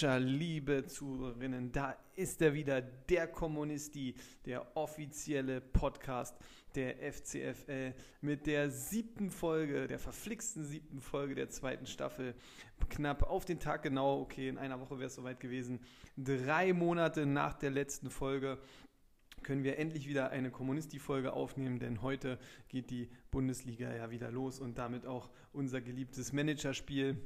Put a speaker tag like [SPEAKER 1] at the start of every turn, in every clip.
[SPEAKER 1] Liebe Manager, liebe Zuhörerinnen, da ist er wieder, der Kommunisti, der offizielle Podcast der FCFL mit der siebten Folge, der verflixten siebten Folge der zweiten Staffel. Knapp auf den Tag genau, okay, in einer Woche wäre es soweit gewesen. Drei Monate nach der letzten Folge können wir endlich wieder eine Kommunisti-Folge aufnehmen, denn heute geht die Bundesliga ja wieder los und damit auch unser geliebtes Managerspiel.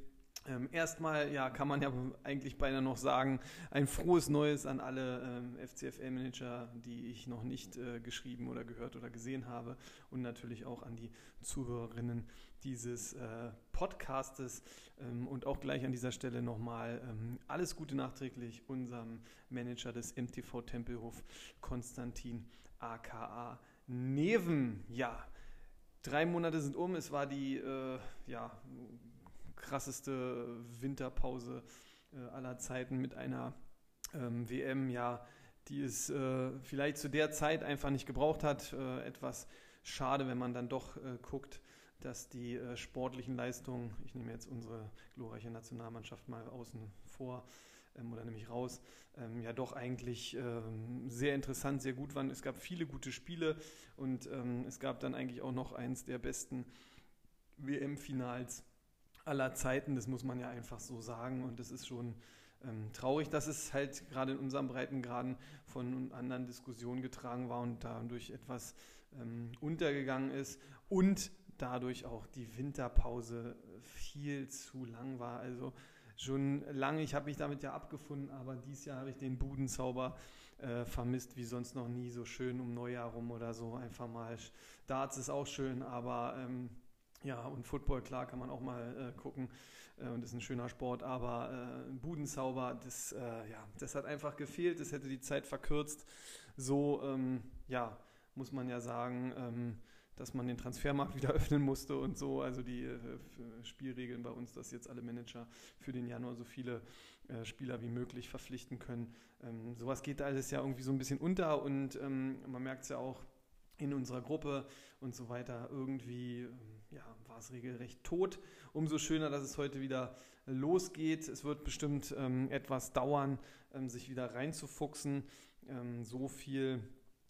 [SPEAKER 1] Ähm, erstmal, ja, kann man ja eigentlich beinahe noch sagen, ein frohes Neues an alle ähm, FCFL-Manager, die ich noch nicht äh, geschrieben oder gehört oder gesehen habe. Und natürlich auch an die Zuhörerinnen dieses äh, Podcastes. Ähm, und auch gleich an dieser Stelle nochmal ähm, alles Gute nachträglich unserem Manager des MTV Tempelhof, Konstantin aka Neven. Ja, drei Monate sind um, es war die, äh, ja, krasseste Winterpause äh, aller Zeiten mit einer ähm, WM, ja, die es äh, vielleicht zu der Zeit einfach nicht gebraucht hat. Äh, etwas schade, wenn man dann doch äh, guckt, dass die äh, sportlichen Leistungen, ich nehme jetzt unsere glorreiche Nationalmannschaft mal außen vor, ähm, oder nämlich raus, ähm, ja doch eigentlich ähm, sehr interessant, sehr gut waren. Es gab viele gute Spiele und ähm, es gab dann eigentlich auch noch eins der besten WM-Finals aller Zeiten, das muss man ja einfach so sagen. Und das ist schon ähm, traurig, dass es halt gerade in unserem Breitengraden von anderen Diskussionen getragen war und dadurch etwas ähm, untergegangen ist und dadurch auch die Winterpause viel zu lang war. Also schon lange, ich habe mich damit ja abgefunden, aber dieses Jahr habe ich den Budenzauber äh, vermisst, wie sonst noch nie, so schön um Neujahr rum oder so. Einfach mal, Darts ist auch schön, aber ähm, ja, und Football, klar, kann man auch mal äh, gucken äh, und ist ein schöner Sport, aber äh, Budenzauber, das, äh, ja, das hat einfach gefehlt, das hätte die Zeit verkürzt. So, ähm, ja, muss man ja sagen, ähm, dass man den Transfermarkt wieder öffnen musste und so, also die äh, Spielregeln bei uns, dass jetzt alle Manager für den Januar so viele äh, Spieler wie möglich verpflichten können. Ähm, sowas geht alles ja irgendwie so ein bisschen unter und ähm, man merkt es ja auch, in unserer Gruppe und so weiter. Irgendwie ähm, ja, war es regelrecht tot. Umso schöner, dass es heute wieder losgeht. Es wird bestimmt ähm, etwas dauern, ähm, sich wieder reinzufuchsen. Ähm, so viel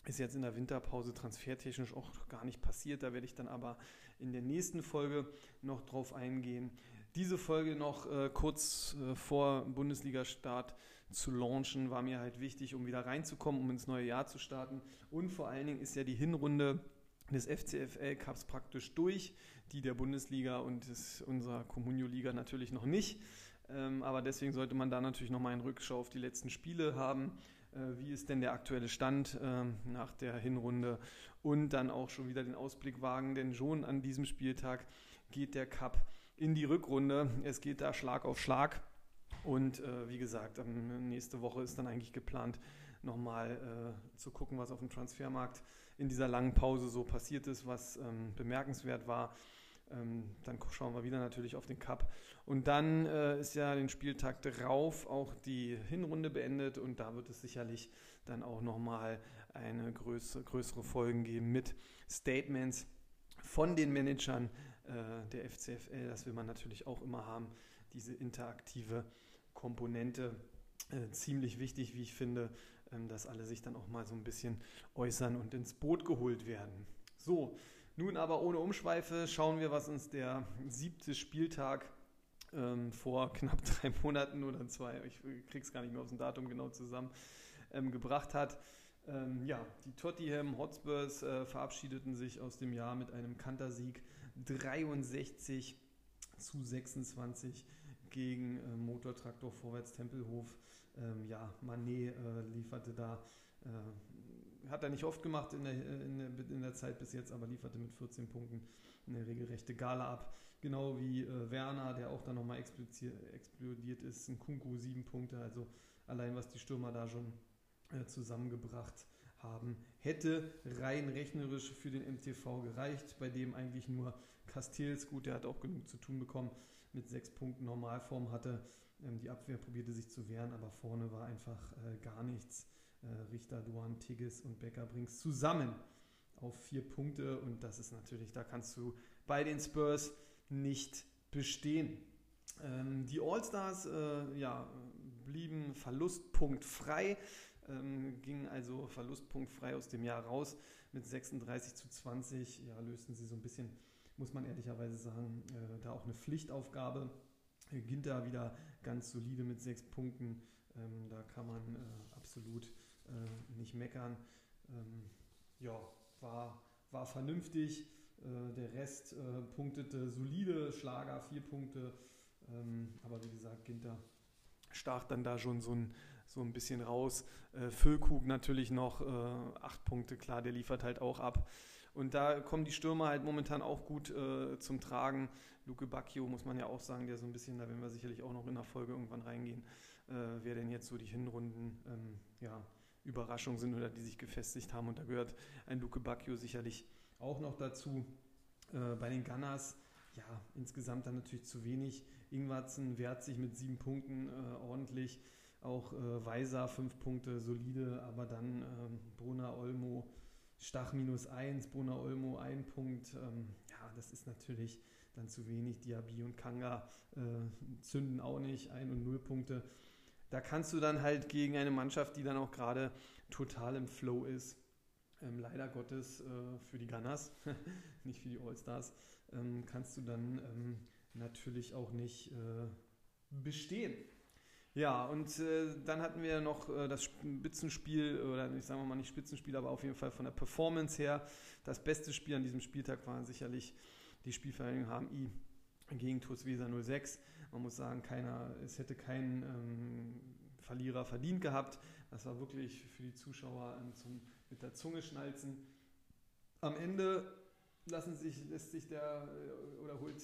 [SPEAKER 1] ist jetzt in der Winterpause transfertechnisch auch gar nicht passiert. Da werde ich dann aber in der nächsten Folge noch drauf eingehen. Diese Folge noch äh, kurz äh, vor Bundesliga-Start zu launchen, war mir halt wichtig, um wieder reinzukommen, um ins neue Jahr zu starten. Und vor allen Dingen ist ja die Hinrunde des FCFL Cups praktisch durch, die der Bundesliga und des, unserer Communio-Liga natürlich noch nicht. Ähm, aber deswegen sollte man da natürlich nochmal einen Rückschau auf die letzten Spiele haben. Äh, wie ist denn der aktuelle Stand äh, nach der Hinrunde? Und dann auch schon wieder den Ausblick wagen, denn schon an diesem Spieltag geht der Cup in die Rückrunde. Es geht da Schlag auf Schlag. Und äh, wie gesagt, ähm, nächste Woche ist dann eigentlich geplant, nochmal äh, zu gucken, was auf dem Transfermarkt in dieser langen Pause so passiert ist, was ähm, bemerkenswert war. Ähm, dann schauen wir wieder natürlich auf den Cup. Und dann äh, ist ja den Spieltag drauf auch die Hinrunde beendet und da wird es sicherlich dann auch nochmal eine größere, größere Folgen geben mit Statements von den Managern äh, der FCFL. Das will man natürlich auch immer haben, diese interaktive Komponente äh, ziemlich wichtig, wie ich finde, ähm, dass alle sich dann auch mal so ein bisschen äußern und ins Boot geholt werden. So, nun aber ohne Umschweife schauen wir, was uns der siebte Spieltag ähm, vor knapp drei Monaten oder zwei, ich krieg's gar nicht mehr aus dem Datum genau zusammen, ähm, gebracht hat. Ähm, ja, die Tottenham Hotspurs äh, verabschiedeten sich aus dem Jahr mit einem Kantersieg 63 zu 26 gegen äh, Motortraktor Vorwärts Tempelhof. Ähm, ja, Manet äh, lieferte da, äh, hat er nicht oft gemacht in der, äh, in, der, in der, Zeit bis jetzt, aber lieferte mit 14 Punkten eine regelrechte Gala ab. Genau wie äh, Werner, der auch dann nochmal explodiert ist. Ein Kunku sieben Punkte, also allein was die Stürmer da schon äh, zusammengebracht haben, hätte rein rechnerisch für den MTV gereicht, bei dem eigentlich nur Castells, gut, der hat auch genug zu tun bekommen, mit sechs Punkten Normalform hatte. Ähm, die Abwehr probierte sich zu wehren, aber vorne war einfach äh, gar nichts. Äh, Richter, Duan, Tigges und Becker bringst zusammen auf vier Punkte und das ist natürlich, da kannst du bei den Spurs nicht bestehen. Ähm, die All-Stars, äh, ja, blieben verlustpunktfrei, ähm, gingen also verlustpunktfrei aus dem Jahr raus mit 36 zu 20. Ja, lösten sie so ein bisschen, muss man ehrlicherweise sagen, äh, da auch eine Pflichtaufgabe. Ginter wieder ganz solide mit sechs Punkten. Ähm, da kann man äh, absolut äh, nicht meckern. Ähm, ja, war, war vernünftig. Äh, der Rest äh, punktete solide, Schlager vier Punkte. Ähm, aber wie gesagt, Ginter stach dann da schon so ein, so ein bisschen raus. Äh, Füllkrug natürlich noch äh, acht Punkte, klar, der liefert halt auch ab. Und da kommen die Stürmer halt momentan auch gut äh, zum Tragen. Luke Bacchio muss man ja auch sagen, der so ein bisschen, da werden wir sicherlich auch noch in der Folge irgendwann reingehen, äh, wer denn jetzt so die Hinrunden ähm, ja, Überraschungen sind oder die sich gefestigt haben. Und da gehört ein Luke Bacchio sicherlich auch noch dazu. Äh, bei den Gunners, ja, insgesamt dann natürlich zu wenig. Ingwarzen wehrt sich mit sieben Punkten äh, ordentlich. Auch äh, Weiser fünf Punkte, solide, aber dann ähm, Brunner Olmo, Stach minus eins, Brunner Olmo ein Punkt. Ähm, ja, das ist natürlich dann zu wenig. Diaby und Kanga äh, zünden auch nicht, ein und null Punkte. Da kannst du dann halt gegen eine Mannschaft, die dann auch gerade total im Flow ist, ähm, leider Gottes äh, für die Gunners, nicht für die All-Stars, ähm, kannst du dann ähm, natürlich auch nicht äh, bestehen. Ja, und äh, dann hatten wir noch äh, das Spitzenspiel, oder ich sage mal nicht Spitzenspiel, aber auf jeden Fall von der Performance her. Das beste Spiel an diesem Spieltag war sicherlich die Spielvereinigung HMI gegen TuS Weser 06. Man muss sagen, keiner, es hätte kein ähm, Verlierer verdient gehabt. Das war wirklich für die Zuschauer ähm, zum, mit der Zunge schnalzen. Am Ende lassen sich, lässt sich der äh, oder holt,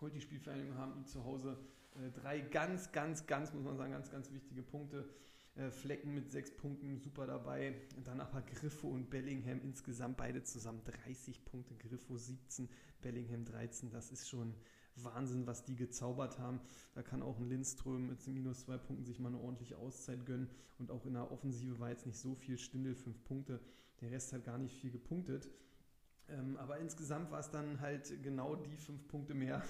[SPEAKER 1] holt die Spielvereinigung HMI zu Hause drei ganz, ganz, ganz, muss man sagen, ganz, ganz wichtige Punkte. Äh, Flecken mit sechs Punkten, super dabei. Dann aber Griffo und Bellingham insgesamt beide zusammen 30 Punkte. Griffo 17, Bellingham 13. Das ist schon Wahnsinn, was die gezaubert haben. Da kann auch ein Lindström mit minus zwei Punkten sich mal eine ordentliche Auszeit gönnen. Und auch in der Offensive war jetzt nicht so viel. Stindel fünf Punkte. Der Rest hat gar nicht viel gepunktet. Ähm, aber insgesamt war es dann halt genau die fünf Punkte mehr.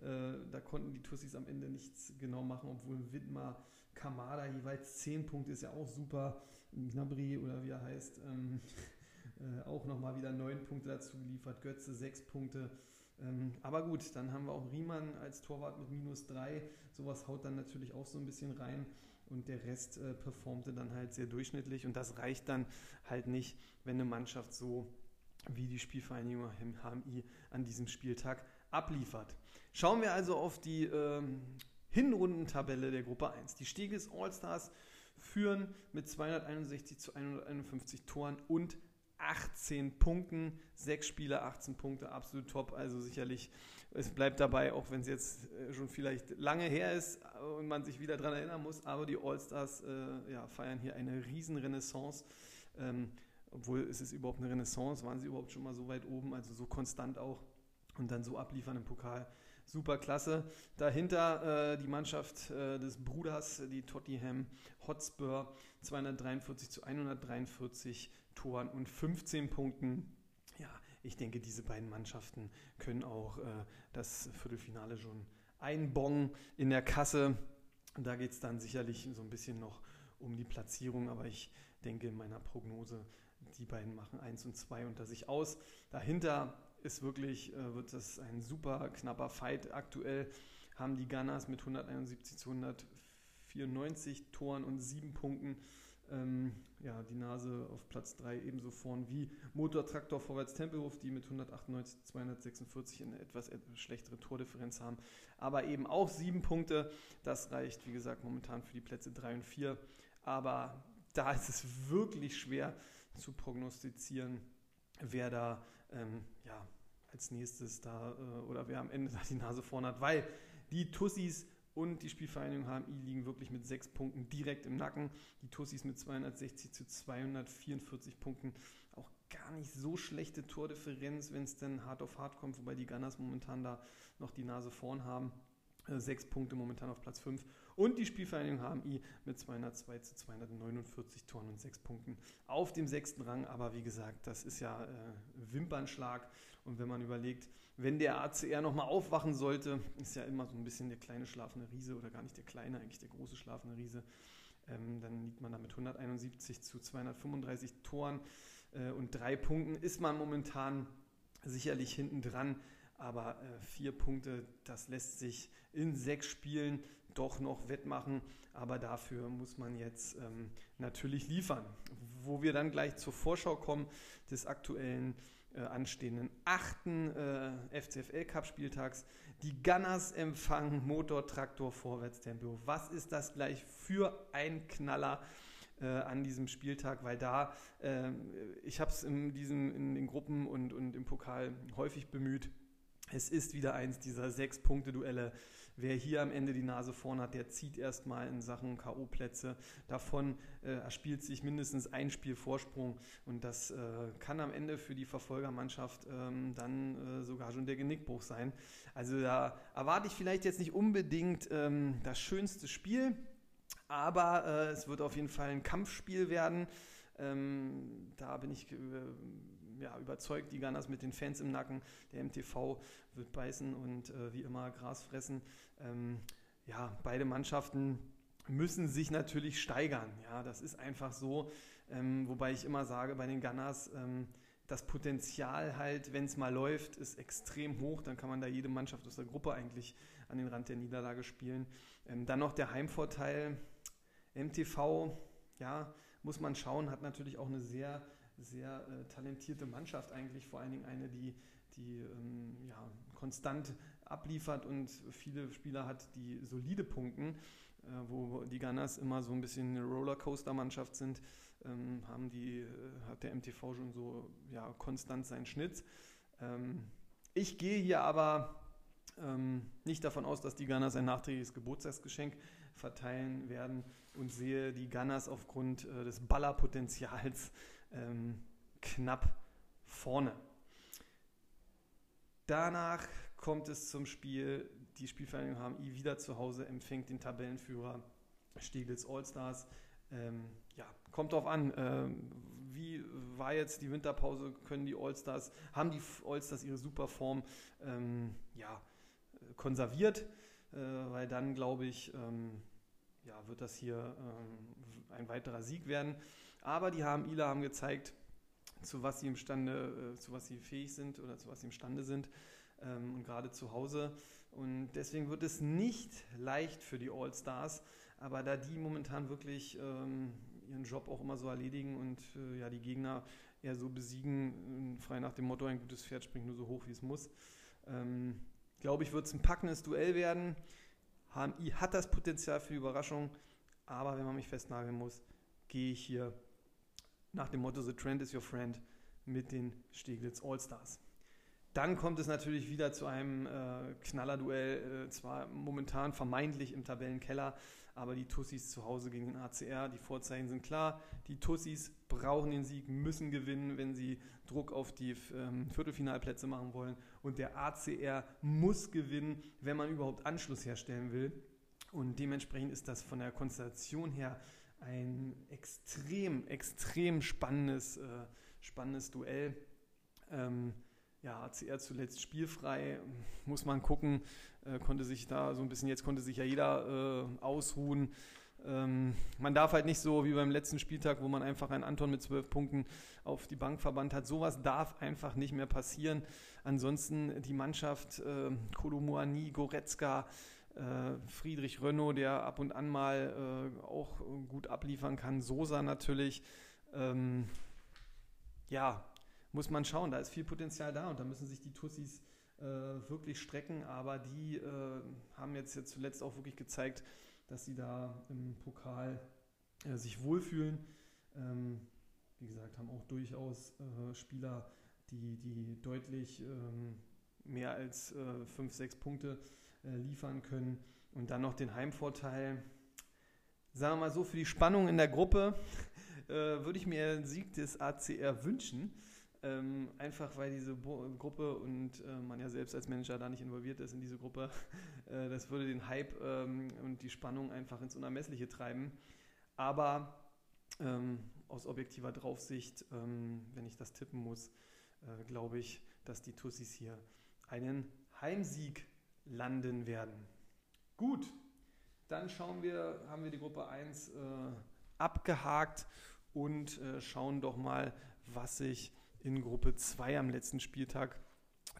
[SPEAKER 1] Äh, da konnten die Tussis am Ende nichts genau machen, obwohl Widmar Kamada jeweils zehn Punkte ist ja auch super. Gnabry oder wie er heißt, ähm, äh, auch nochmal wieder neun Punkte dazu geliefert. Götze sechs Punkte. Ähm, aber gut, dann haben wir auch Riemann als Torwart mit minus drei. Sowas haut dann natürlich auch so ein bisschen rein. Und der Rest äh, performte dann halt sehr durchschnittlich. Und das reicht dann halt nicht, wenn eine Mannschaft so wie die Spielvereinigung HMI an diesem Spieltag abliefert. Schauen wir also auf die ähm, Hinrundentabelle der Gruppe 1. Die Stegis All-Stars führen mit 261 zu 151 Toren und 18 Punkten, sechs Spiele, 18 Punkte, absolut top. Also sicherlich, es bleibt dabei, auch wenn es jetzt äh, schon vielleicht lange her ist und man sich wieder daran erinnern muss, aber die All-Stars äh, ja, feiern hier eine Riesenrenaissance. Ähm, obwohl es ist überhaupt eine Renaissance, waren sie überhaupt schon mal so weit oben, also so konstant auch und dann so abliefern im Pokal. Super klasse. Dahinter äh, die Mannschaft äh, des Bruders, die Tottenham Hotspur, 243 zu 143 Toren und 15 Punkten. Ja, ich denke, diese beiden Mannschaften können auch äh, das Viertelfinale schon einbongen in der Kasse. Da geht es dann sicherlich so ein bisschen noch um die Platzierung, aber ich denke in meiner Prognose, die beiden machen 1 und 2 unter sich aus. Dahinter ist wirklich, äh, wird das ein super knapper Fight. Aktuell haben die Gunners mit 171 zu 194 Toren und 7 Punkten ähm, ja, die Nase auf Platz 3 ebenso vorn wie Motortraktor Vorwärts Tempelhof, die mit 198 246 eine etwas schlechtere Tordifferenz haben, aber eben auch 7 Punkte. Das reicht, wie gesagt, momentan für die Plätze 3 und 4. Aber da ist es wirklich schwer zu prognostizieren, wer da ähm, ja, als nächstes da äh, oder wer am Ende da die Nase vorn hat, weil die Tussis und die Spielvereinigung HMI liegen wirklich mit sechs Punkten direkt im Nacken. Die Tussis mit 260 zu 244 Punkten. Auch gar nicht so schlechte Tordifferenz, wenn es denn hart auf hart kommt, wobei die Gunners momentan da noch die Nase vorn haben. äh, sechs Punkte momentan auf Platz 5. Und die Spielvereinigung HMI mit 202 zu 249 Toren und sechs Punkten auf dem sechsten Rang. Aber wie gesagt, das ist ja äh, Wimpernschlag. Und wenn man überlegt, wenn der ACR nochmal aufwachen sollte, ist ja immer so ein bisschen der kleine schlafende Riese oder gar nicht der kleine, eigentlich der große schlafende Riese. Ähm, dann liegt man da mit 171 zu 235 Toren äh, und drei Punkten. Ist man momentan sicherlich hinten dran. Aber äh, vier Punkte, das lässt sich in sechs Spielen doch noch wettmachen. Aber dafür muss man jetzt ähm, natürlich liefern. Wo wir dann gleich zur Vorschau kommen des aktuellen äh, anstehenden achten äh, FCFL Cup Spieltags. Die Gunners empfangen Motortraktor Vorwärtstempo. Was ist das gleich für ein Knaller? Äh, an diesem Spieltag, weil da, äh, ich habe es in, in den Gruppen und, und im Pokal häufig bemüht, es ist wieder eins dieser sechs Punkte-Duelle. Wer hier am Ende die Nase vorn hat, der zieht erstmal in Sachen K.O.-Plätze. Davon äh, erspielt sich mindestens ein Spiel Vorsprung und das äh, kann am Ende für die Verfolgermannschaft ähm, dann äh, sogar schon der Genickbruch sein. Also da erwarte ich vielleicht jetzt nicht unbedingt ähm, das schönste Spiel, aber äh, es wird auf jeden Fall ein Kampfspiel werden. Ähm, da bin ich äh, ja, überzeugt, die Gunners mit den Fans im Nacken. Der MTV wird beißen und äh, wie immer Gras fressen. Ähm, ja, beide Mannschaften müssen sich natürlich steigern. Ja, das ist einfach so. Ähm, wobei ich immer sage, bei den Gunners, ähm, das Potenzial halt, wenn es mal läuft, ist extrem hoch. Dann kann man da jede Mannschaft aus der Gruppe eigentlich an den Rand der Niederlage spielen. Ähm, dann noch der Heimvorteil. MTV, ja, muss man schauen, hat natürlich auch eine sehr sehr äh, talentierte Mannschaft eigentlich, vor allen Dingen eine, die, die ähm, ja, konstant abliefert und viele Spieler hat, die solide punkten, äh, wo die Gunners immer so ein bisschen eine Rollercoaster-Mannschaft sind, ähm, haben die, äh, hat der MTV schon so ja, konstant seinen Schnitt. Ähm, ich gehe hier aber ähm, nicht davon aus, dass die Gunners ein nachträgliches Geburtstagsgeschenk verteilen werden und sehe die Gunners aufgrund äh, des Ballerpotenzials ähm, knapp vorne. Danach kommt es zum Spiel. Die Spielvereinigung HMI wieder zu Hause empfängt den Tabellenführer Steglitz Allstars. Ähm, ja, kommt drauf an, ähm, wie war jetzt die Winterpause? Können die Allstars, haben die Allstars ihre Superform ähm, ja, konserviert? Äh, weil dann glaube ich, ähm, ja, wird das hier ähm, ein weiterer Sieg werden. Aber die HMIler haben gezeigt, zu was sie imstande, äh, zu was sie fähig sind oder zu was sie imstande sind ähm, und gerade zu Hause. Und deswegen wird es nicht leicht für die All-Stars, aber da die momentan wirklich ähm, ihren Job auch immer so erledigen und äh, ja die Gegner eher so besiegen, äh, frei nach dem Motto, ein gutes Pferd springt nur so hoch, wie es muss, ähm, glaube ich, wird es ein packendes Duell werden. HMI hat das Potenzial für die Überraschung, aber wenn man mich festnageln muss, gehe ich hier nach dem Motto The Trend is your friend mit den Steglitz All-Stars. Dann kommt es natürlich wieder zu einem äh, Knallerduell, äh, zwar momentan vermeintlich im Tabellenkeller, aber die Tussis zu Hause gegen den ACR, die Vorzeichen sind klar. Die Tussis brauchen den Sieg, müssen gewinnen, wenn sie Druck auf die ähm, Viertelfinalplätze machen wollen. Und der ACR muss gewinnen, wenn man überhaupt Anschluss herstellen will. Und dementsprechend ist das von der Konstellation her ein extrem, extrem spannendes, äh, spannendes Duell. Ähm, ja, ACR zuletzt spielfrei, muss man gucken, äh, konnte sich da so ein bisschen, jetzt konnte sich ja jeder äh, ausruhen. Ähm, man darf halt nicht so wie beim letzten Spieltag, wo man einfach einen Anton mit zwölf Punkten auf die Bank verbannt hat. Sowas darf einfach nicht mehr passieren. Ansonsten die Mannschaft, äh, Kolomuani, Goretzka, Friedrich Renault, der ab und an mal äh, auch gut abliefern kann. Sosa natürlich. Ähm, ja, muss man schauen. Da ist viel Potenzial da und da müssen sich die Tussis äh, wirklich strecken. Aber die äh, haben jetzt, jetzt zuletzt auch wirklich gezeigt, dass sie da im Pokal äh, sich wohlfühlen. Ähm, wie gesagt, haben auch durchaus äh, Spieler, die, die deutlich ähm, mehr als 5, 6 Punkte äh, liefern können. Und dann noch den Heimvorteil. Sagen wir mal so, für die Spannung in der Gruppe äh, würde ich mir einen Sieg des ACR wünschen. Ähm, einfach weil diese Bo Gruppe und äh, man ja selbst als Manager da nicht involviert ist in diese Gruppe, äh, das würde den Hype ähm, und die Spannung einfach ins Unermessliche treiben. Aber ähm, aus objektiver Draufsicht, ähm, wenn ich das tippen muss, äh, glaube ich, dass die Tussis hier einen Heimsieg landen werden. Gut, dann schauen wir, haben wir die Gruppe 1 äh, abgehakt und äh, schauen doch mal, was sich in Gruppe 2 am letzten Spieltag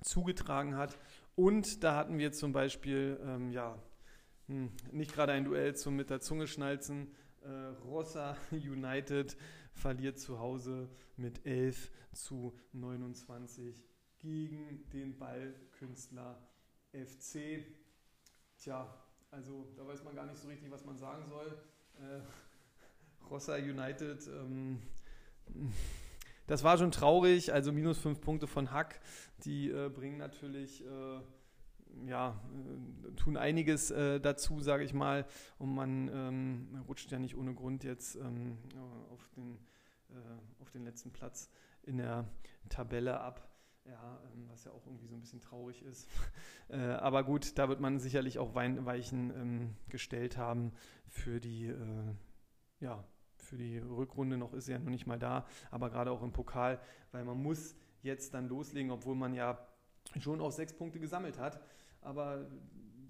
[SPEAKER 1] zugetragen hat. Und da hatten wir zum Beispiel, ähm, ja, hm, nicht gerade ein Duell zum mit der Zunge schnalzen. Äh, Rossa United verliert zu Hause mit 11 zu 29 gegen den Ballkünstler FC. Tja, also da weiß man gar nicht so richtig, was man sagen soll. Äh, Rossa United, ähm, das war schon traurig. Also minus fünf Punkte von Hack, die äh, bringen natürlich, äh, ja, äh, tun einiges äh, dazu, sage ich mal. Und man ähm, rutscht ja nicht ohne Grund jetzt ähm, auf, den, äh, auf den letzten Platz in der Tabelle ab. Ja, ähm, was ja auch irgendwie so ein bisschen traurig ist. äh, aber gut, da wird man sicherlich auch Weichen ähm, gestellt haben für die, äh, ja, für die Rückrunde. Noch ist er ja noch nicht mal da, aber gerade auch im Pokal, weil man muss jetzt dann loslegen, obwohl man ja schon auch sechs Punkte gesammelt hat. Aber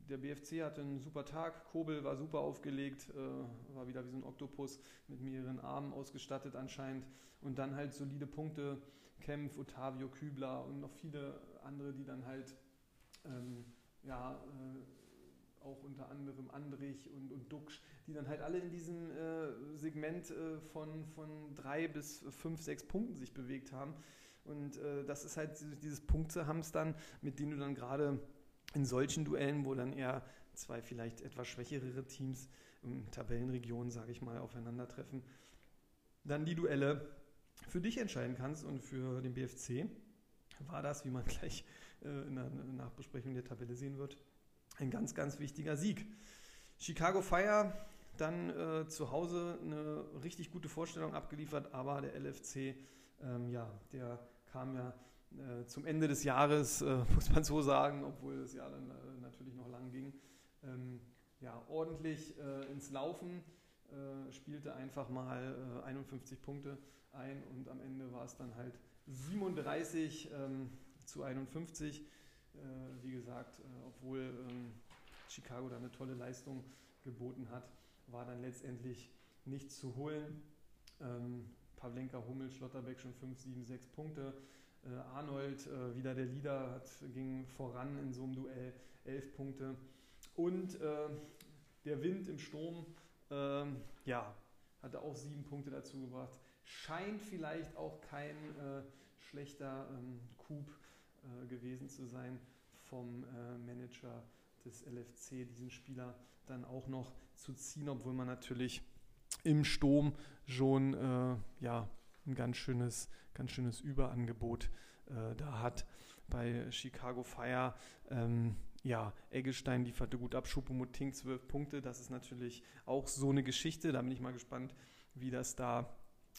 [SPEAKER 1] der BFC hatte einen super Tag. Kobel war super aufgelegt, äh, war wieder wie so ein Oktopus mit mehreren Armen ausgestattet anscheinend. Und dann halt solide Punkte Kempf, Ottavio Kübler und noch viele andere, die dann halt ähm, ja, äh, auch unter anderem Andrich und, und Duxch, die dann halt alle in diesem äh, Segment äh, von, von drei bis fünf, sechs Punkten sich bewegt haben. Und äh, das ist halt dieses Punktehamstern, mit dem du dann gerade in solchen Duellen, wo dann eher zwei vielleicht etwas schwächere Teams in Tabellenregionen, sage ich mal, aufeinandertreffen, dann die Duelle für dich entscheiden kannst und für den BFC war das, wie man gleich in der Nachbesprechung der Tabelle sehen wird, ein ganz, ganz wichtiger Sieg. Chicago Fire dann äh, zu Hause eine richtig gute Vorstellung abgeliefert, aber der LFC, ähm, ja, der kam ja äh, zum Ende des Jahres, äh, muss man so sagen, obwohl das Jahr dann äh, natürlich noch lang ging, ähm, ja, ordentlich äh, ins Laufen, spielte einfach mal 51 Punkte ein und am Ende war es dann halt 37 ähm, zu 51. Äh, wie gesagt, äh, obwohl ähm, Chicago da eine tolle Leistung geboten hat, war dann letztendlich nichts zu holen. Ähm, Pavlenka, Hummel, Schlotterbeck schon 5, 7, 6 Punkte. Äh, Arnold, äh, wieder der Leader, hat, ging voran in so einem Duell, 11 Punkte. Und äh, der Wind im Sturm, ähm, ja, hatte auch sieben Punkte dazu gebracht scheint vielleicht auch kein äh, schlechter ähm, Coup äh, gewesen zu sein vom äh, Manager des LFC, diesen Spieler dann auch noch zu ziehen, obwohl man natürlich im Sturm schon äh, ja, ein ganz schönes, ganz schönes Überangebot äh, da hat. Bei Chicago Fire ähm, ja, Eggestein lieferte gut ab, Schuppomoting zwölf Punkte. Das ist natürlich auch so eine Geschichte. Da bin ich mal gespannt, wie das da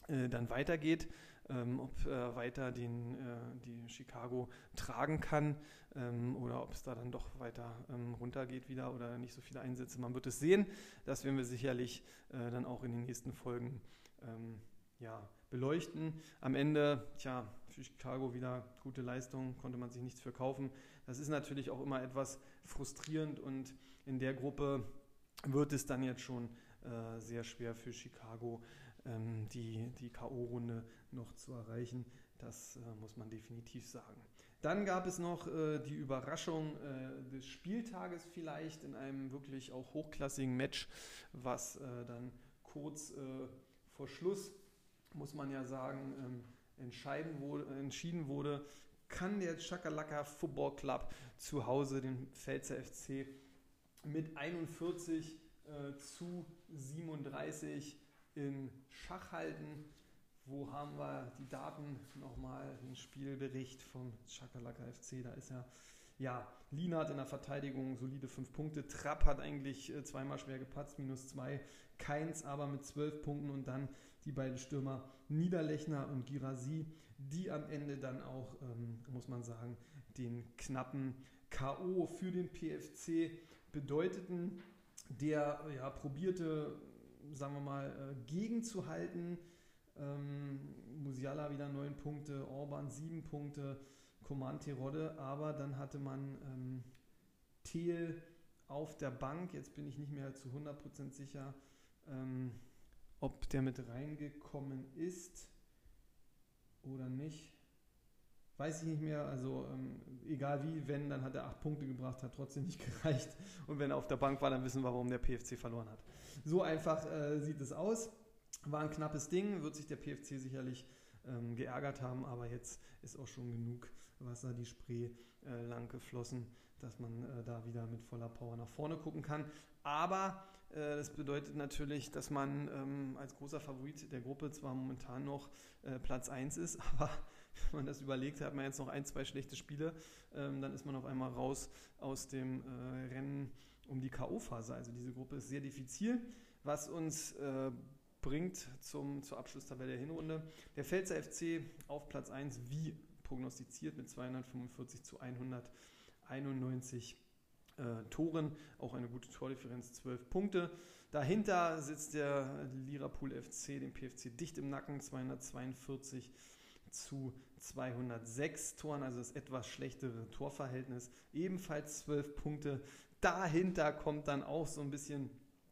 [SPEAKER 1] äh, dann weitergeht, ähm, ob äh, weiter den, äh, die Chicago tragen kann ähm, oder ob es da dann doch weiter ähm, runtergeht wieder oder nicht so viele Einsätze. Man wird es sehen. Das werden wir sicherlich äh, dann auch in den nächsten Folgen ähm, ja, beleuchten. Am Ende, tja, für Chicago wieder gute Leistung, konnte man sich nichts für kaufen. Das ist natürlich auch immer etwas frustrierend und in der Gruppe wird es dann jetzt schon äh, sehr schwer für Chicago ähm, die, die K.O.-Runde noch zu erreichen. Das äh, muss man definitiv sagen. Dann gab es noch äh, die Überraschung äh, des Spieltages vielleicht in einem wirklich auch hochklassigen Match, was äh, dann kurz äh, vor Schluss, muss man ja sagen, ähm, wurde, entschieden wurde, kann der Chakalaka Football Club zu Hause den Pfälzer FC mit 41 äh, zu 37 in Schach halten. Wo haben wir die Daten? Nochmal den Spielbericht vom Chakalaka FC. Da ist er. Ja, Lienhardt in der Verteidigung solide 5 Punkte. Trapp hat eigentlich äh, zweimal schwer gepatzt, minus 2. Keins aber mit 12 Punkten und dann die beiden Stürmer Niederlechner und Girasi die am Ende dann auch, ähm, muss man sagen, den knappen KO für den PFC bedeuteten. Der ja, probierte, sagen wir mal, äh, gegenzuhalten. Ähm, Musiala wieder neun Punkte, Orban sieben Punkte, Coman Terodde, aber dann hatte man ähm, Thiel auf der Bank. Jetzt bin ich nicht mehr zu 100% sicher, ähm, ob der mit reingekommen ist oder nicht. Weiß ich nicht mehr. Also ähm, egal wie, wenn, dann hat er acht Punkte gebracht, hat trotzdem nicht gereicht. Und wenn er auf der Bank war, dann wissen wir, warum der PFC verloren hat. So einfach äh, sieht es aus. War ein knappes Ding, wird sich der PFC sicherlich ähm, geärgert haben, aber jetzt ist auch schon genug Wasser die Spree äh, lang geflossen, dass man äh, da wieder mit voller Power nach vorne gucken kann. Aber äh, das bedeutet natürlich, dass man ähm, als großer Favorit der Gruppe zwar momentan noch äh, Platz 1 ist, aber wenn man das überlegt, hat man jetzt noch ein, zwei schlechte Spiele, ähm, dann ist man auf einmal raus aus dem äh, Rennen um die K.O.-Phase. Also diese Gruppe ist sehr diffizil, was uns äh, bringt zum, zur Abschlusstabelle der Hinrunde. Der Pfälzer FC auf Platz 1 wie prognostiziert mit 245 zu 191 äh, Toren, auch eine gute Tordifferenz, 12 Punkte. Dahinter sitzt der Lirapool FC, dem PFC dicht im Nacken, 242 zu 206 Toren, also das etwas schlechtere Torverhältnis, ebenfalls 12 Punkte. Dahinter kommt dann auch so ein bisschen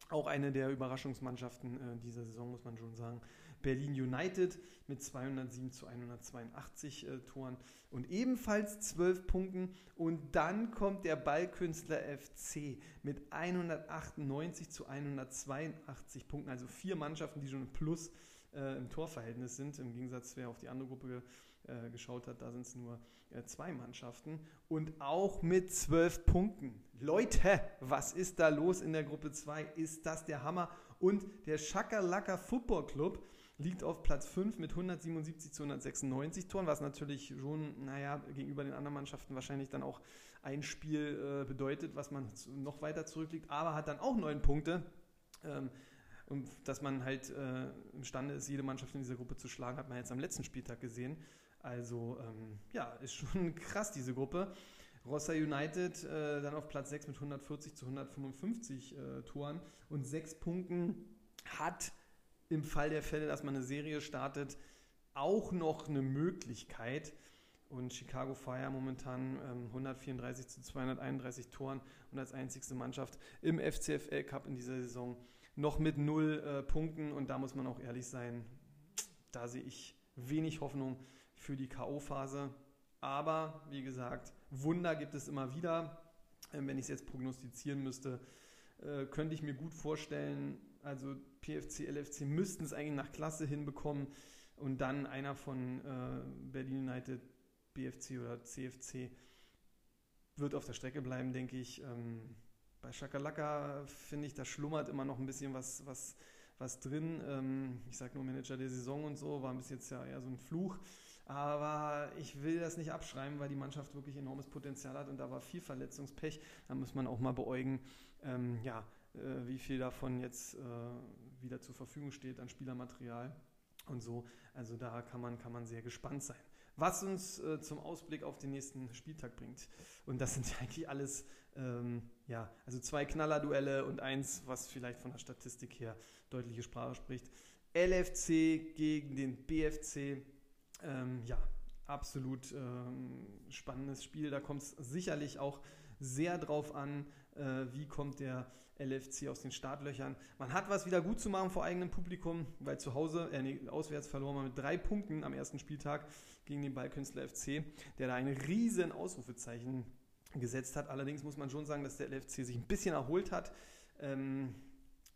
[SPEAKER 1] auch eine der Überraschungsmannschaften äh, dieser Saison, muss man schon sagen. Berlin United mit 207 zu 182 äh, Toren und ebenfalls 12 Punkten. Und dann kommt der Ballkünstler FC mit 198 zu 182 Punkten. Also vier Mannschaften, die schon im Plus äh, im Torverhältnis sind. Im Gegensatz, wer auf die andere Gruppe äh, geschaut hat, da sind es nur äh, zwei Mannschaften. Und auch mit zwölf Punkten. Leute, was ist da los in der Gruppe 2? Ist das der Hammer? Und der Schakalaka Football Club liegt auf Platz 5 mit 177 zu 196 Toren, was natürlich schon, naja, gegenüber den anderen Mannschaften wahrscheinlich dann auch ein Spiel äh, bedeutet, was man noch weiter zurückliegt, aber hat dann auch neun Punkte. Ähm, und dass man halt äh, imstande ist, jede Mannschaft in dieser Gruppe zu schlagen, hat man jetzt am letzten Spieltag gesehen. Also ähm, ja, ist schon krass, diese Gruppe. Rossa United äh, dann auf Platz 6 mit 140 zu 155 äh, Toren und 6 Punkten hat im Fall der Fälle, dass man eine Serie startet, auch noch eine Möglichkeit. Und Chicago Fire momentan ähm, 134 zu 231 Toren und als einzigste Mannschaft im FCFL Cup in dieser Saison noch mit null äh, Punkten. Und da muss man auch ehrlich sein, da sehe ich wenig Hoffnung für die K.O.-Phase. Aber wie gesagt, Wunder gibt es immer wieder. Ähm, wenn ich es jetzt prognostizieren müsste, äh, könnte ich mir gut vorstellen, also PFC, LFC müssten es eigentlich nach Klasse hinbekommen und dann einer von äh, Berlin United, BFC oder CFC wird auf der Strecke bleiben, denke ich. Ähm, bei Shakalaka finde ich, da schlummert immer noch ein bisschen was, was, was drin. Ähm, ich sage nur Manager der Saison und so, war bis jetzt ja eher so ein Fluch. Aber ich will das nicht abschreiben, weil die Mannschaft wirklich enormes Potenzial hat und da war viel Verletzungspech. Da muss man auch mal beäugen, ähm, ja, äh, wie viel davon jetzt äh, wieder zur Verfügung steht an Spielermaterial und so. Also da kann man, kann man sehr gespannt sein. Was uns äh, zum Ausblick auf den nächsten Spieltag bringt. Und das sind eigentlich alles, ähm, ja, also zwei Knallerduelle und eins, was vielleicht von der Statistik her deutliche Sprache spricht. LFC gegen den BFC. Ähm, ja, absolut ähm, spannendes Spiel. Da kommt es sicherlich auch sehr drauf an, äh, wie kommt der LFC aus den Startlöchern. Man hat was wieder gut zu machen vor eigenem Publikum, weil zu Hause, äh, nee, auswärts verloren man mit drei Punkten am ersten Spieltag gegen den Ballkünstler FC, der da ein riesen Ausrufezeichen gesetzt hat. Allerdings muss man schon sagen, dass der LFC sich ein bisschen erholt hat. Ähm,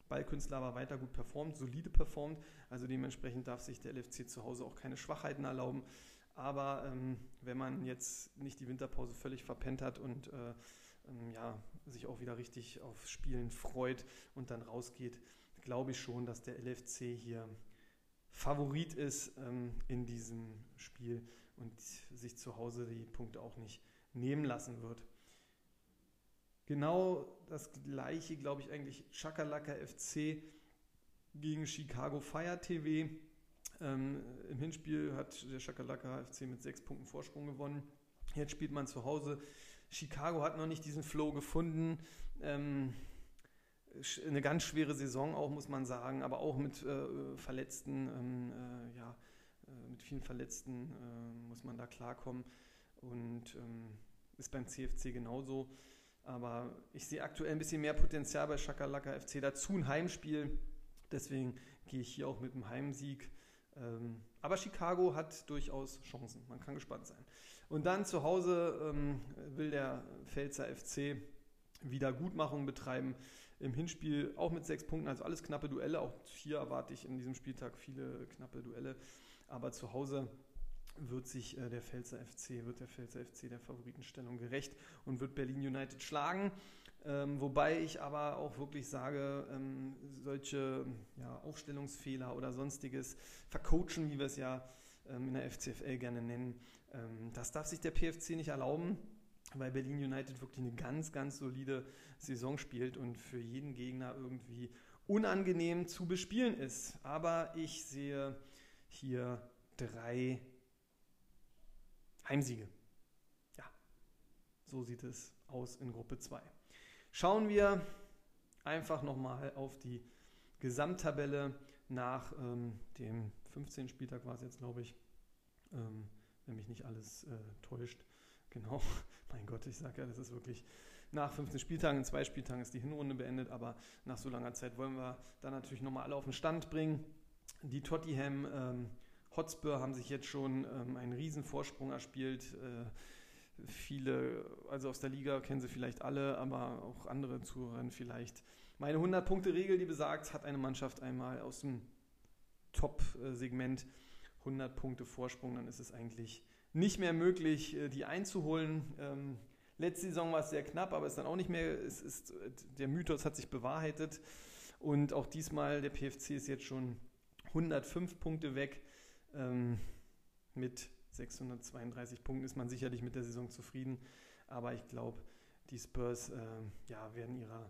[SPEAKER 1] Ballkünstler aber weiter gut performt, solide performt. Also dementsprechend darf sich der LFC zu Hause auch keine Schwachheiten erlauben. Aber ähm, wenn man jetzt nicht die Winterpause völlig verpennt hat und äh, ähm, ja, sich auch wieder richtig auf Spielen freut und dann rausgeht, glaube ich schon, dass der LFC hier Favorit ist ähm, in diesem Spiel und sich zu Hause die Punkte auch nicht nehmen lassen wird. Genau das gleiche, glaube ich, eigentlich Chakalaka FC gegen Chicago Fire TV. Ähm, Im Hinspiel hat der Shakalaka FC mit sechs Punkten Vorsprung gewonnen. Jetzt spielt man zu Hause. Chicago hat noch nicht diesen Flow gefunden. Ähm, eine ganz schwere Saison auch, muss man sagen, aber auch mit äh, Verletzten, ähm, äh, ja, äh, mit vielen Verletzten äh, muss man da klarkommen. Und ähm, ist beim CFC genauso. Aber ich sehe aktuell ein bisschen mehr Potenzial bei Shakalaka FC. Dazu ein Heimspiel. Deswegen gehe ich hier auch mit einem Heimsieg. Ähm, aber Chicago hat durchaus Chancen. Man kann gespannt sein. Und dann zu Hause ähm, will der Pfälzer FC Wiedergutmachung betreiben. Im Hinspiel auch mit sechs Punkten, also alles knappe Duelle. Auch hier erwarte ich in diesem Spieltag viele knappe Duelle. Aber zu Hause wird sich äh, der Pfälzer FC, wird der Pfälzer FC der Favoritenstellung gerecht und wird Berlin United schlagen. Ähm, wobei ich aber auch wirklich sage, ähm, solche ja, Aufstellungsfehler oder sonstiges vercoachen, wie wir es ja ähm, in der FCFL gerne nennen, ähm, das darf sich der PFC nicht erlauben, weil Berlin United wirklich eine ganz, ganz solide Saison spielt und für jeden Gegner irgendwie unangenehm zu bespielen ist. Aber ich sehe hier drei Heimsiege. Ja, so sieht es aus in Gruppe 2. Schauen wir einfach nochmal auf die Gesamttabelle nach ähm, dem 15. Spieltag war es jetzt, glaube ich, ähm, wenn mich nicht alles äh, täuscht. Genau, mein Gott, ich sage ja, das ist wirklich nach 15 Spieltagen, in zwei Spieltagen ist die Hinrunde beendet, aber nach so langer Zeit wollen wir da natürlich nochmal alle auf den Stand bringen. Die Tottenham ähm, Hotspur haben sich jetzt schon ähm, einen riesen Vorsprung erspielt. Äh, viele, also aus der Liga kennen sie vielleicht alle, aber auch andere Zuhörer vielleicht. Meine 100-Punkte-Regel, die besagt, hat eine Mannschaft einmal aus dem Top-Segment 100 Punkte Vorsprung, dann ist es eigentlich nicht mehr möglich, äh, die einzuholen. Ähm, letzte Saison war es sehr knapp, aber ist dann auch nicht mehr, es ist, der Mythos hat sich bewahrheitet. Und auch diesmal, der PFC ist jetzt schon 105 Punkte weg. Ähm, mit 632 Punkten ist man sicherlich mit der Saison zufrieden. Aber ich glaube, die Spurs äh, ja, werden ihrer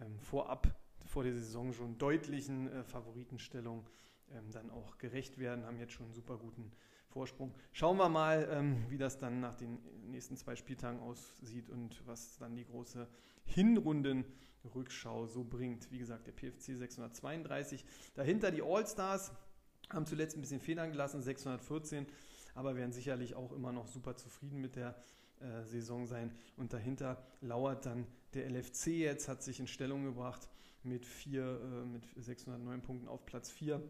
[SPEAKER 1] ähm, vorab vor der Saison schon deutlichen äh, Favoritenstellung ähm, dann auch gerecht werden, haben jetzt schon einen super guten Vorsprung. Schauen wir mal, ähm, wie das dann nach den nächsten zwei Spieltagen aussieht und was dann die große Hinrundenrückschau so bringt. Wie gesagt, der PFC 632. Dahinter die All-Stars haben zuletzt ein bisschen Federn gelassen, 614, aber werden sicherlich auch immer noch super zufrieden mit der äh, Saison sein. Und dahinter lauert dann der LFC jetzt, hat sich in Stellung gebracht mit, vier, äh, mit 609 Punkten auf Platz 4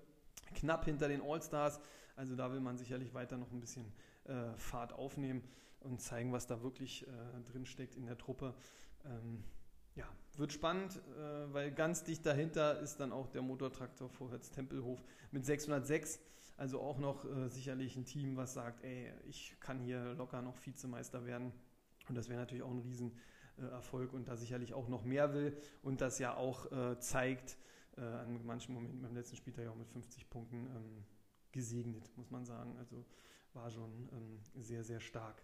[SPEAKER 1] knapp hinter den All-Stars. Also da will man sicherlich weiter noch ein bisschen äh, Fahrt aufnehmen und zeigen, was da wirklich äh, drin steckt in der Truppe. Ähm, ja, wird spannend, äh, weil ganz dicht dahinter ist dann auch der Motortraktor Vorwärts Tempelhof mit 606. Also auch noch äh, sicherlich ein Team, was sagt, ey, ich kann hier locker noch Vizemeister werden. Und das wäre natürlich auch ein Riesenerfolg und da sicherlich auch noch mehr will und das ja auch äh, zeigt, äh, an manchen Momenten beim letzten Spieltag ja auch mit 50 Punkten ähm, gesegnet, muss man sagen. Also war schon ähm, sehr, sehr stark.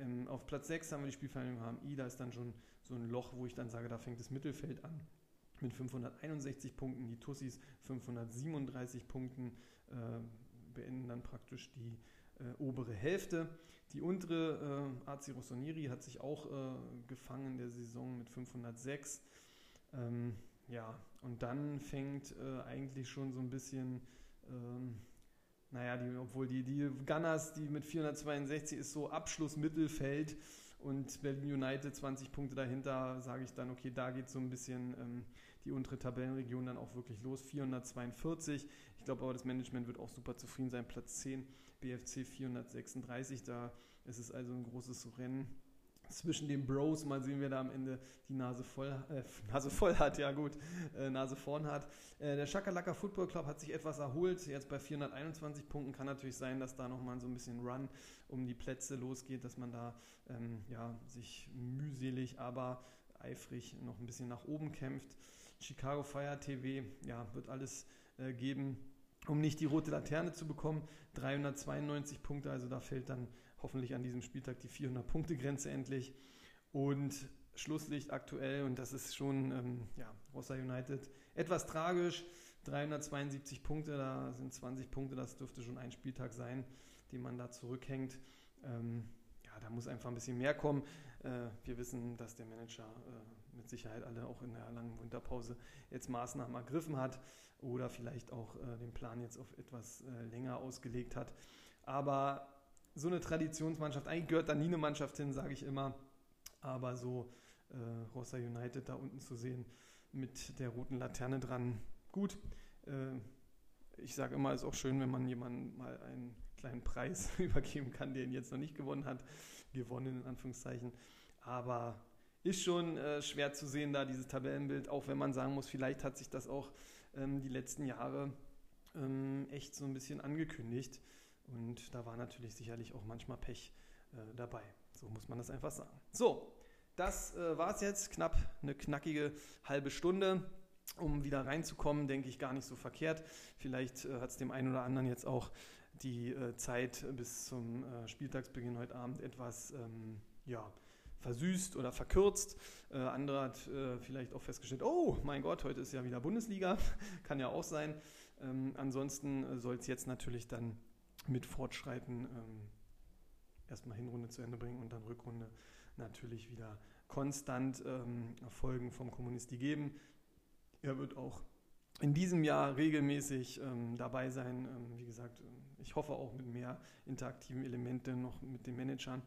[SPEAKER 1] Ähm, auf Platz 6 haben wir die Spielvereinigung HMI, da ist dann schon so ein Loch, wo ich dann sage, da fängt das Mittelfeld an mit 561 Punkten, die Tussis 537 Punkten äh, beenden dann praktisch die äh, obere Hälfte. Die untere äh, AC Rossoneri hat sich auch äh, gefangen in der Saison mit 506. Ähm, ja, und dann fängt äh, eigentlich schon so ein bisschen, ähm, naja, die, obwohl die, die Gunners, die mit 462 ist so Abschluss Mittelfeld und Berlin United 20 Punkte dahinter, sage ich dann, okay, da geht so ein bisschen ähm, die untere Tabellenregion dann auch wirklich los. 442. Ich glaube aber, das Management wird auch super zufrieden sein. Platz 10, BFC 436. Da ist es also ein großes Rennen zwischen den Bros. Mal sehen, wer da am Ende die Nase voll, äh, Nase voll hat. Ja gut, äh, Nase vorn hat. Äh, der Shakalaka Football Club hat sich etwas erholt. Jetzt bei 421 Punkten kann natürlich sein, dass da nochmal so ein bisschen Run um die Plätze losgeht, dass man da ähm, ja, sich mühselig, aber eifrig noch ein bisschen nach oben kämpft. Chicago Fire TV, ja, wird alles äh, geben, um nicht die rote Laterne zu bekommen. 392 Punkte, also da fällt dann hoffentlich an diesem Spieltag die 400-Punkte-Grenze endlich. Und Schlusslicht aktuell, und das ist schon, ähm, ja, Rossa United etwas tragisch. 372 Punkte, da sind 20 Punkte, das dürfte schon ein Spieltag sein, den man da zurückhängt. Ähm, ja, da muss einfach ein bisschen mehr kommen. Äh, wir wissen, dass der Manager äh, mit Sicherheit alle auch in der langen Winterpause jetzt Maßnahmen ergriffen hat oder vielleicht auch äh, den Plan jetzt auf etwas äh, länger ausgelegt hat. Aber so eine Traditionsmannschaft, eigentlich gehört da nie eine Mannschaft hin, sage ich immer. Aber so äh, Rossa United da unten zu sehen mit der roten Laterne dran, gut. Äh, ich sage immer, es ist auch schön, wenn man jemandem mal einen kleinen Preis übergeben kann, der ihn jetzt noch nicht gewonnen hat. Gewonnen in Anführungszeichen. Aber ist schon äh, schwer zu sehen, da dieses Tabellenbild, auch wenn man sagen muss, vielleicht hat sich das auch ähm, die letzten Jahre ähm, echt so ein bisschen angekündigt. Und da war natürlich sicherlich auch manchmal Pech äh, dabei. So muss man das einfach sagen. So, das äh, war es jetzt. Knapp eine knackige halbe Stunde. Um wieder reinzukommen, denke ich gar nicht so verkehrt. Vielleicht äh, hat es dem einen oder anderen jetzt auch die äh, Zeit bis zum äh, Spieltagsbeginn heute Abend etwas ähm, ja, versüßt oder verkürzt. Äh, andere hat äh, vielleicht auch festgestellt, oh mein Gott, heute ist ja wieder Bundesliga. Kann ja auch sein. Ähm, ansonsten äh, soll es jetzt natürlich dann mit Fortschreiten ähm, erstmal Hinrunde zu Ende bringen und dann Rückrunde natürlich wieder konstant ähm, Folgen vom Kommunisti geben. Er wird auch in diesem Jahr regelmäßig ähm, dabei sein. Ähm, wie gesagt, ich hoffe auch mit mehr interaktiven Elementen noch mit den Managern.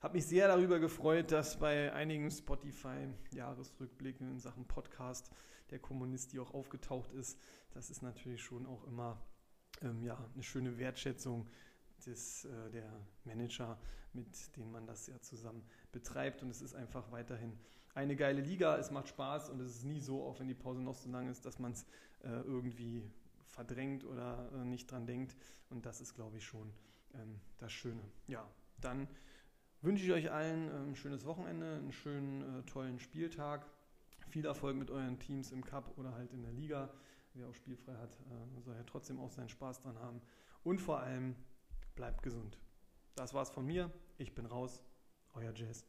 [SPEAKER 1] Habe mich sehr darüber gefreut, dass bei einigen Spotify-Jahresrückblicken in Sachen Podcast der Kommunist, die auch aufgetaucht ist, das ist natürlich schon auch immer ähm, ja, eine schöne Wertschätzung des, äh, der Manager, mit denen man das ja zusammen betreibt. Und es ist einfach weiterhin eine geile Liga. Es macht Spaß und es ist nie so, auch wenn die Pause noch so lang ist, dass man es äh, irgendwie verdrängt oder äh, nicht dran denkt. Und das ist, glaube ich, schon ähm, das Schöne. Ja, dann wünsche ich euch allen ein ähm, schönes Wochenende, einen schönen, äh, tollen Spieltag. Viel Erfolg mit euren Teams im Cup oder halt in der Liga. Wer auch spielfrei hat, äh, soll ja trotzdem auch seinen Spaß dran haben. Und vor allem, bleibt gesund. Das war's von mir. Ich bin raus. Euer Jazz.